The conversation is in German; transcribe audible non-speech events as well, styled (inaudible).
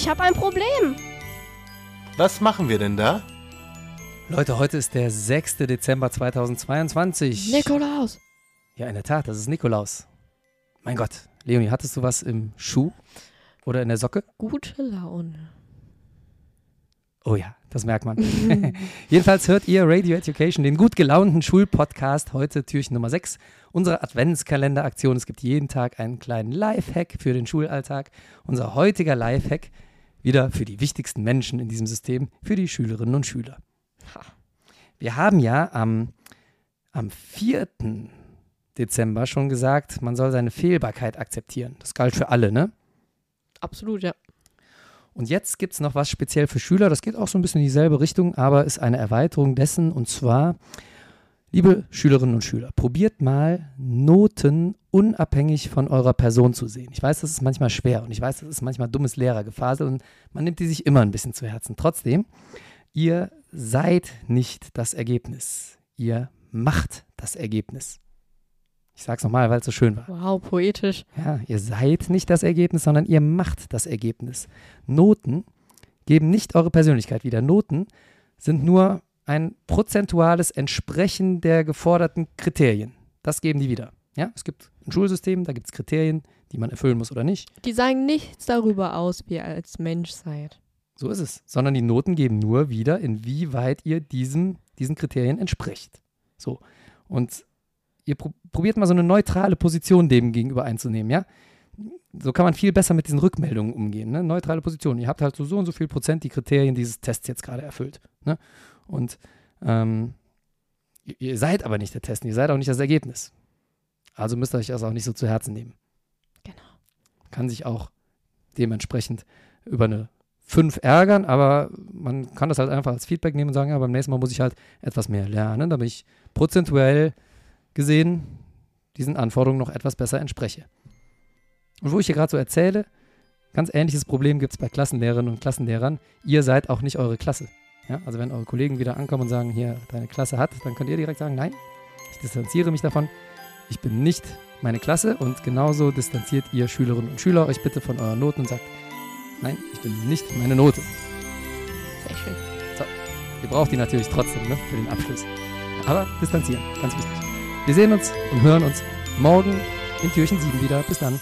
Ich habe ein Problem. Was machen wir denn da? Leute, heute ist der 6. Dezember 2022. Nikolaus. Ja, in der Tat, das ist Nikolaus. Mein Gott, Leonie, hattest du was im Schuh oder in der Socke? Gute Laune. Oh ja, das merkt man. (laughs) (laughs) Jedenfalls hört ihr Radio Education, den gut gelaunten Schulpodcast, heute Türchen Nummer 6 unserer Adventskalenderaktion. Es gibt jeden Tag einen kleinen Lifehack für den Schulalltag. Unser heutiger Lifehack wieder für die wichtigsten Menschen in diesem System, für die Schülerinnen und Schüler. Wir haben ja am, am 4. Dezember schon gesagt, man soll seine Fehlbarkeit akzeptieren. Das galt für alle, ne? Absolut, ja. Und jetzt gibt es noch was speziell für Schüler, das geht auch so ein bisschen in dieselbe Richtung, aber ist eine Erweiterung dessen. Und zwar, liebe Schülerinnen und Schüler, probiert mal Noten unabhängig von eurer Person zu sehen. Ich weiß, das ist manchmal schwer und ich weiß, das ist manchmal dummes Lehrergefasel und man nimmt die sich immer ein bisschen zu Herzen. Trotzdem, ihr seid nicht das Ergebnis. Ihr macht das Ergebnis. Ich sage es nochmal, weil es so schön war. Wow, poetisch. Ja, ihr seid nicht das Ergebnis, sondern ihr macht das Ergebnis. Noten geben nicht eure Persönlichkeit wieder. Noten sind nur ein prozentuales Entsprechen der geforderten Kriterien. Das geben die wieder. Ja, es gibt ein Schulsystem, da gibt es Kriterien, die man erfüllen muss oder nicht. Die sagen nichts darüber aus, wie ihr als Mensch seid. So ist es. Sondern die Noten geben nur wieder, inwieweit ihr diesem, diesen Kriterien entspricht. So. Und ihr pro probiert mal so eine neutrale Position dem gegenüber einzunehmen, ja? So kann man viel besser mit diesen Rückmeldungen umgehen. Ne? Neutrale Position. Ihr habt halt so, so und so viel Prozent die Kriterien dieses Tests jetzt gerade erfüllt. Ne? Und ähm, ihr, seid aber nicht der Test, ihr seid auch nicht das Ergebnis. Also müsst ihr euch das auch nicht so zu Herzen nehmen. Genau. Kann sich auch dementsprechend über eine 5 ärgern, aber man kann das halt einfach als Feedback nehmen und sagen, ja, beim nächsten Mal muss ich halt etwas mehr lernen, damit ich prozentuell gesehen diesen Anforderungen noch etwas besser entspreche. Und wo ich hier gerade so erzähle, ganz ähnliches Problem gibt es bei Klassenlehrerinnen und Klassenlehrern. Ihr seid auch nicht eure Klasse. Ja, also wenn eure Kollegen wieder ankommen und sagen, hier, deine Klasse hat, dann könnt ihr direkt sagen, nein, ich distanziere mich davon. Ich bin nicht meine Klasse und genauso distanziert ihr Schülerinnen und Schüler euch bitte von euren Noten und sagt, nein, ich bin nicht meine Note. Sehr schön. Ihr braucht die natürlich trotzdem ne, für den Abschluss. Aber distanzieren, ganz wichtig. Wir sehen uns und hören uns morgen in Türchen 7 wieder. Bis dann.